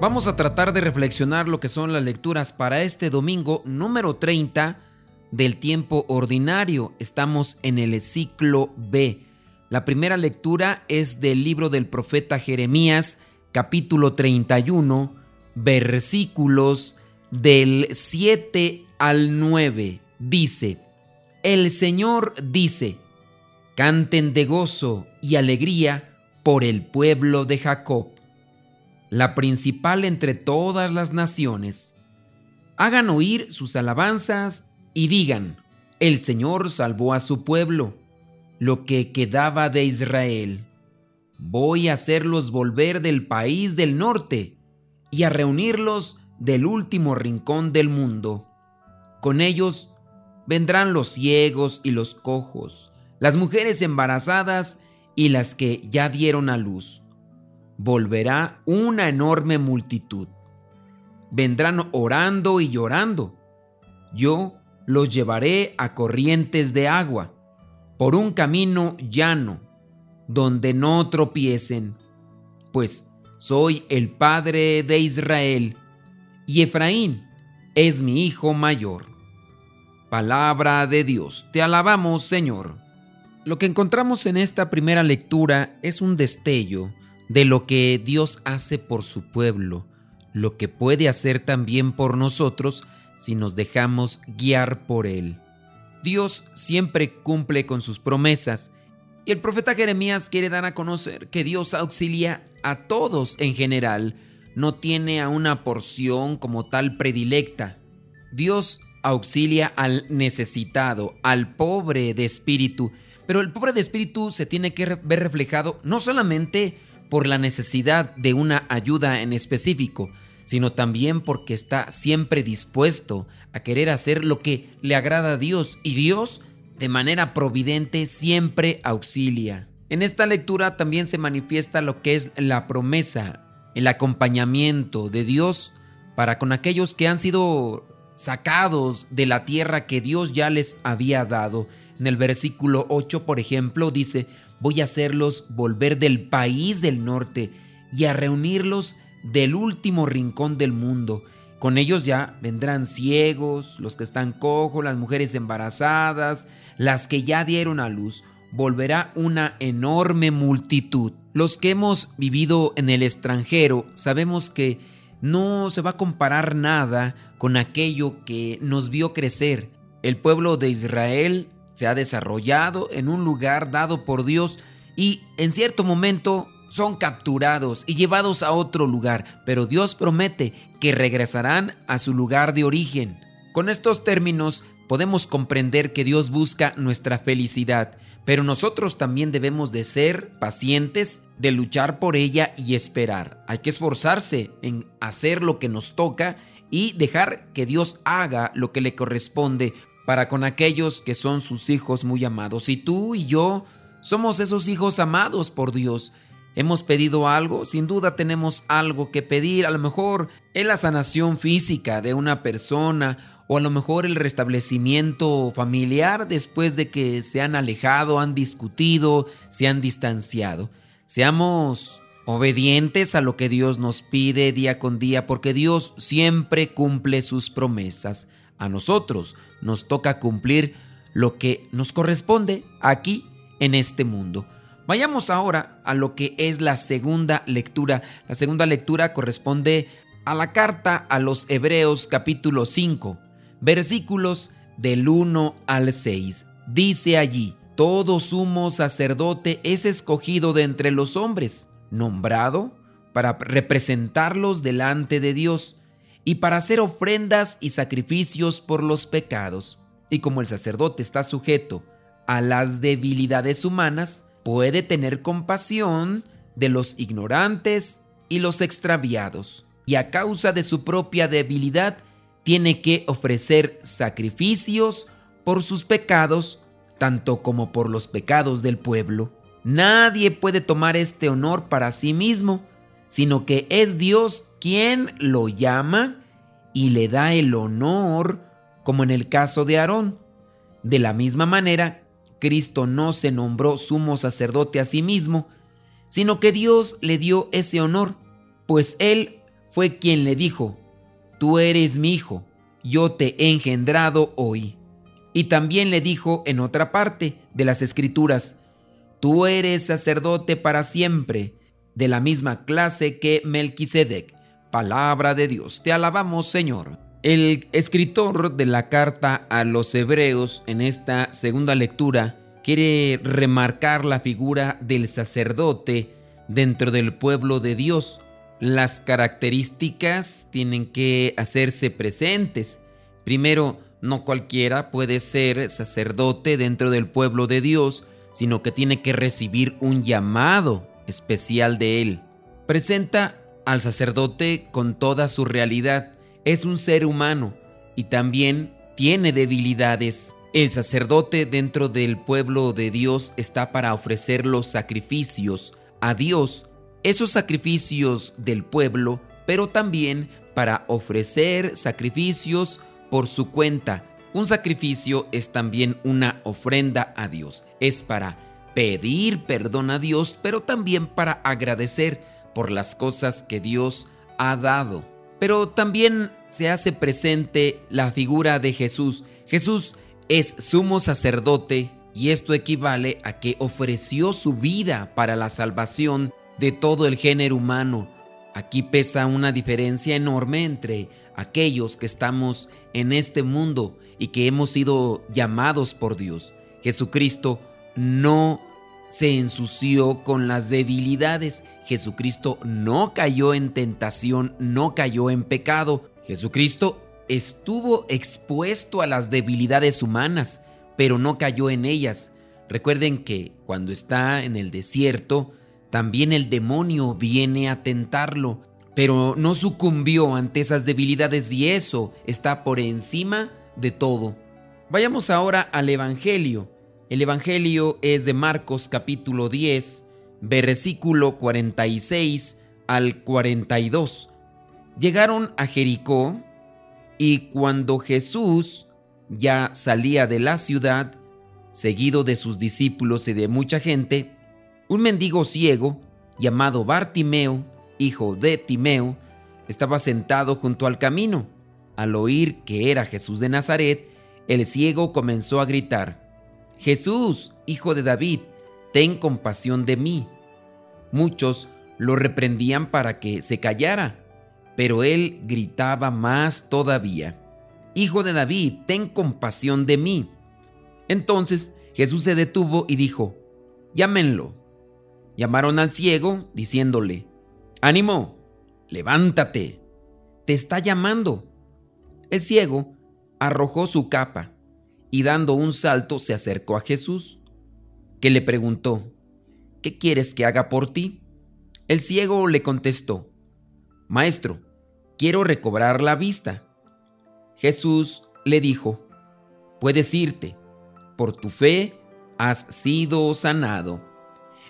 Vamos a tratar de reflexionar lo que son las lecturas para este domingo número 30 del tiempo ordinario. Estamos en el ciclo B. La primera lectura es del libro del profeta Jeremías, capítulo 31, versículos del 7 al 9. Dice, el Señor dice, canten de gozo y alegría por el pueblo de Jacob la principal entre todas las naciones. Hagan oír sus alabanzas y digan, el Señor salvó a su pueblo, lo que quedaba de Israel. Voy a hacerlos volver del país del norte y a reunirlos del último rincón del mundo. Con ellos vendrán los ciegos y los cojos, las mujeres embarazadas y las que ya dieron a luz volverá una enorme multitud. Vendrán orando y llorando. Yo los llevaré a corrientes de agua, por un camino llano, donde no tropiecen, pues soy el Padre de Israel, y Efraín es mi hijo mayor. Palabra de Dios, te alabamos Señor. Lo que encontramos en esta primera lectura es un destello de lo que Dios hace por su pueblo, lo que puede hacer también por nosotros si nos dejamos guiar por Él. Dios siempre cumple con sus promesas y el profeta Jeremías quiere dar a conocer que Dios auxilia a todos en general, no tiene a una porción como tal predilecta. Dios auxilia al necesitado, al pobre de espíritu, pero el pobre de espíritu se tiene que ver reflejado no solamente por la necesidad de una ayuda en específico, sino también porque está siempre dispuesto a querer hacer lo que le agrada a Dios y Dios, de manera providente, siempre auxilia. En esta lectura también se manifiesta lo que es la promesa, el acompañamiento de Dios para con aquellos que han sido sacados de la tierra que Dios ya les había dado. En el versículo 8, por ejemplo, dice, voy a hacerlos volver del país del norte y a reunirlos del último rincón del mundo. Con ellos ya vendrán ciegos, los que están cojos, las mujeres embarazadas, las que ya dieron a luz. Volverá una enorme multitud. Los que hemos vivido en el extranjero sabemos que no se va a comparar nada con aquello que nos vio crecer. El pueblo de Israel se ha desarrollado en un lugar dado por Dios y en cierto momento son capturados y llevados a otro lugar, pero Dios promete que regresarán a su lugar de origen. Con estos términos podemos comprender que Dios busca nuestra felicidad, pero nosotros también debemos de ser pacientes, de luchar por ella y esperar. Hay que esforzarse en hacer lo que nos toca y dejar que Dios haga lo que le corresponde para con aquellos que son sus hijos muy amados. Y tú y yo somos esos hijos amados por Dios. Hemos pedido algo, sin duda tenemos algo que pedir, a lo mejor es la sanación física de una persona o a lo mejor el restablecimiento familiar después de que se han alejado, han discutido, se han distanciado. Seamos obedientes a lo que Dios nos pide día con día porque Dios siempre cumple sus promesas. A nosotros nos toca cumplir lo que nos corresponde aquí en este mundo. Vayamos ahora a lo que es la segunda lectura. La segunda lectura corresponde a la carta a los Hebreos capítulo 5, versículos del 1 al 6. Dice allí, todo sumo sacerdote es escogido de entre los hombres, nombrado para representarlos delante de Dios y para hacer ofrendas y sacrificios por los pecados. Y como el sacerdote está sujeto a las debilidades humanas, puede tener compasión de los ignorantes y los extraviados, y a causa de su propia debilidad, tiene que ofrecer sacrificios por sus pecados, tanto como por los pecados del pueblo. Nadie puede tomar este honor para sí mismo, sino que es Dios quien lo llama y le da el honor, como en el caso de Aarón. De la misma manera, Cristo no se nombró sumo sacerdote a sí mismo, sino que Dios le dio ese honor, pues Él fue quien le dijo, Tú eres mi hijo, yo te he engendrado hoy. Y también le dijo en otra parte de las Escrituras, Tú eres sacerdote para siempre, de la misma clase que Melquisedec. Palabra de Dios, te alabamos Señor. El escritor de la carta a los hebreos en esta segunda lectura quiere remarcar la figura del sacerdote dentro del pueblo de Dios. Las características tienen que hacerse presentes. Primero, no cualquiera puede ser sacerdote dentro del pueblo de Dios, sino que tiene que recibir un llamado especial de él. Presenta al sacerdote con toda su realidad. Es un ser humano y también tiene debilidades. El sacerdote dentro del pueblo de Dios está para ofrecer los sacrificios a Dios, esos sacrificios del pueblo, pero también para ofrecer sacrificios por su cuenta. Un sacrificio es también una ofrenda a Dios. Es para pedir perdón a Dios, pero también para agradecer por las cosas que Dios ha dado. Pero también se hace presente la figura de Jesús. Jesús es sumo sacerdote y esto equivale a que ofreció su vida para la salvación de todo el género humano. Aquí pesa una diferencia enorme entre aquellos que estamos en este mundo y que hemos sido llamados por Dios. Jesucristo no se ensució con las debilidades. Jesucristo no cayó en tentación, no cayó en pecado. Jesucristo estuvo expuesto a las debilidades humanas, pero no cayó en ellas. Recuerden que cuando está en el desierto, también el demonio viene a tentarlo, pero no sucumbió ante esas debilidades y eso está por encima de todo. Vayamos ahora al Evangelio. El Evangelio es de Marcos capítulo 10, versículo 46 al 42. Llegaron a Jericó y cuando Jesús ya salía de la ciudad, seguido de sus discípulos y de mucha gente, un mendigo ciego llamado Bartimeo, hijo de Timeo, estaba sentado junto al camino. Al oír que era Jesús de Nazaret, el ciego comenzó a gritar, Jesús, hijo de David, ten compasión de mí. Muchos lo reprendían para que se callara, pero él gritaba más todavía, Hijo de David, ten compasión de mí. Entonces Jesús se detuvo y dijo, Llámenlo. Llamaron al ciego, diciéndole, Ánimo, levántate, te está llamando. El ciego arrojó su capa y dando un salto se acercó a Jesús, que le preguntó, ¿qué quieres que haga por ti? El ciego le contestó, Maestro, quiero recobrar la vista. Jesús le dijo, puedes irte, por tu fe has sido sanado.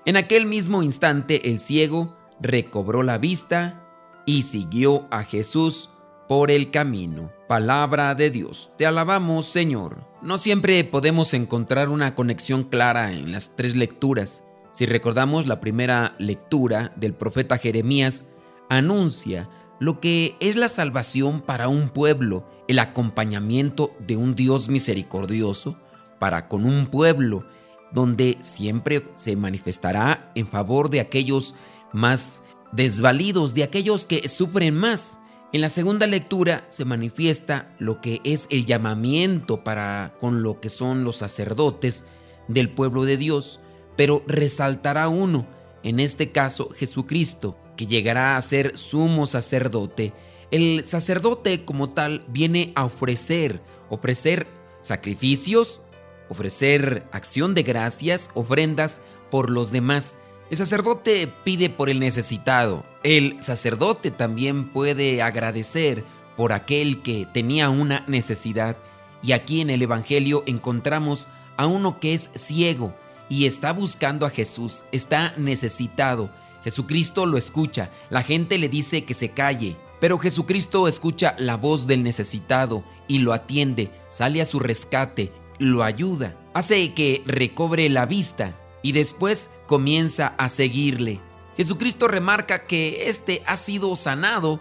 En aquel mismo instante el ciego recobró la vista y siguió a Jesús por el camino. Palabra de Dios, te alabamos Señor. No siempre podemos encontrar una conexión clara en las tres lecturas. Si recordamos la primera lectura del profeta Jeremías, anuncia lo que es la salvación para un pueblo, el acompañamiento de un Dios misericordioso para con un pueblo, donde siempre se manifestará en favor de aquellos más desvalidos, de aquellos que sufren más. En la segunda lectura se manifiesta lo que es el llamamiento para con lo que son los sacerdotes del pueblo de Dios, pero resaltará uno, en este caso Jesucristo, que llegará a ser sumo sacerdote. El sacerdote como tal viene a ofrecer, ofrecer sacrificios, ofrecer acción de gracias, ofrendas por los demás. El sacerdote pide por el necesitado. El sacerdote también puede agradecer por aquel que tenía una necesidad. Y aquí en el Evangelio encontramos a uno que es ciego y está buscando a Jesús, está necesitado. Jesucristo lo escucha, la gente le dice que se calle, pero Jesucristo escucha la voz del necesitado y lo atiende, sale a su rescate, lo ayuda, hace que recobre la vista y después comienza a seguirle. Jesucristo remarca que éste ha sido sanado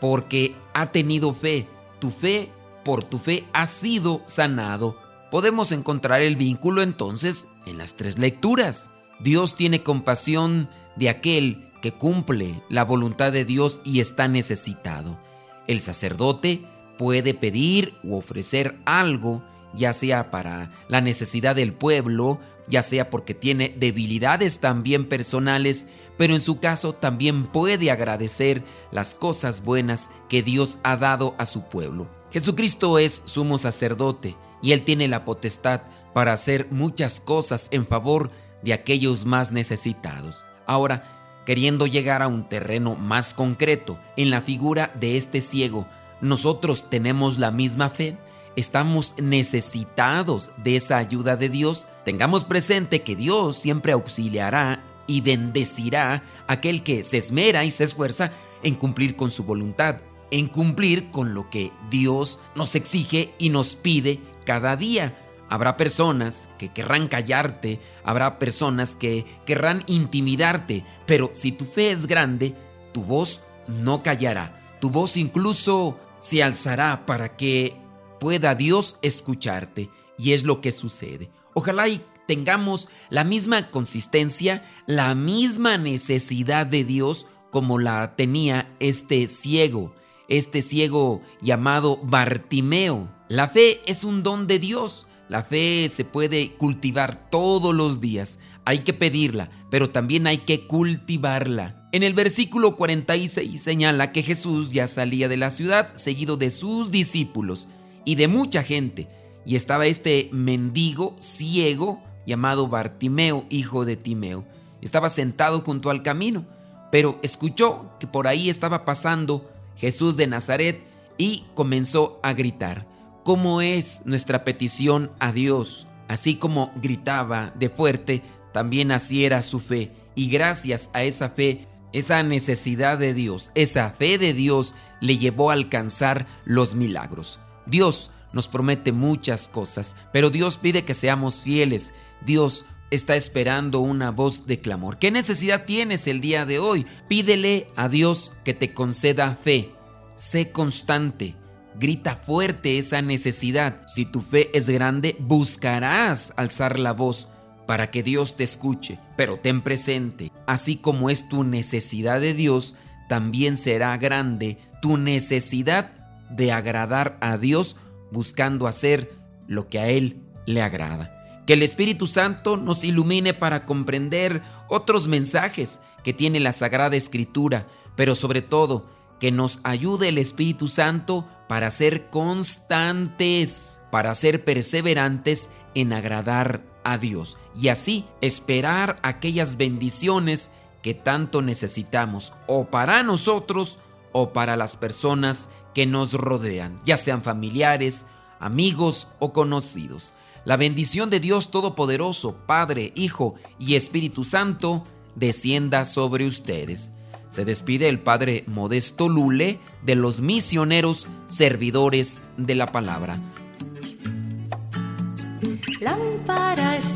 porque ha tenido fe. Tu fe, por tu fe, ha sido sanado. Podemos encontrar el vínculo entonces en las tres lecturas. Dios tiene compasión de aquel que cumple la voluntad de Dios y está necesitado. El sacerdote puede pedir u ofrecer algo, ya sea para la necesidad del pueblo, ya sea porque tiene debilidades también personales, pero en su caso también puede agradecer las cosas buenas que Dios ha dado a su pueblo. Jesucristo es sumo sacerdote y Él tiene la potestad para hacer muchas cosas en favor de aquellos más necesitados. Ahora, queriendo llegar a un terreno más concreto en la figura de este ciego, nosotros tenemos la misma fe, estamos necesitados de esa ayuda de Dios, tengamos presente que Dios siempre auxiliará y bendecirá a aquel que se esmera y se esfuerza en cumplir con su voluntad, en cumplir con lo que Dios nos exige y nos pide cada día. Habrá personas que querrán callarte, habrá personas que querrán intimidarte, pero si tu fe es grande, tu voz no callará, tu voz incluso se alzará para que pueda Dios escucharte. Y es lo que sucede. Ojalá tengamos la misma consistencia, la misma necesidad de Dios como la tenía este ciego, este ciego llamado Bartimeo. La fe es un don de Dios. La fe se puede cultivar todos los días. Hay que pedirla, pero también hay que cultivarla. En el versículo 46 señala que Jesús ya salía de la ciudad seguido de sus discípulos y de mucha gente. Y estaba este mendigo ciego llamado Bartimeo, hijo de Timeo. Estaba sentado junto al camino, pero escuchó que por ahí estaba pasando Jesús de Nazaret y comenzó a gritar. ¿Cómo es nuestra petición a Dios? Así como gritaba de fuerte, también así era su fe. Y gracias a esa fe, esa necesidad de Dios, esa fe de Dios le llevó a alcanzar los milagros. Dios nos promete muchas cosas, pero Dios pide que seamos fieles, Dios está esperando una voz de clamor. ¿Qué necesidad tienes el día de hoy? Pídele a Dios que te conceda fe. Sé constante. Grita fuerte esa necesidad. Si tu fe es grande, buscarás alzar la voz para que Dios te escuche. Pero ten presente, así como es tu necesidad de Dios, también será grande tu necesidad de agradar a Dios buscando hacer lo que a Él le agrada. Que el Espíritu Santo nos ilumine para comprender otros mensajes que tiene la Sagrada Escritura, pero sobre todo que nos ayude el Espíritu Santo para ser constantes, para ser perseverantes en agradar a Dios y así esperar aquellas bendiciones que tanto necesitamos o para nosotros o para las personas que nos rodean, ya sean familiares, amigos o conocidos. La bendición de Dios Todopoderoso, Padre, Hijo y Espíritu Santo, descienda sobre ustedes. Se despide el Padre Modesto Lule de los misioneros servidores de la palabra.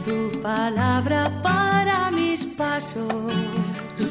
Tu palabra para mis pasos,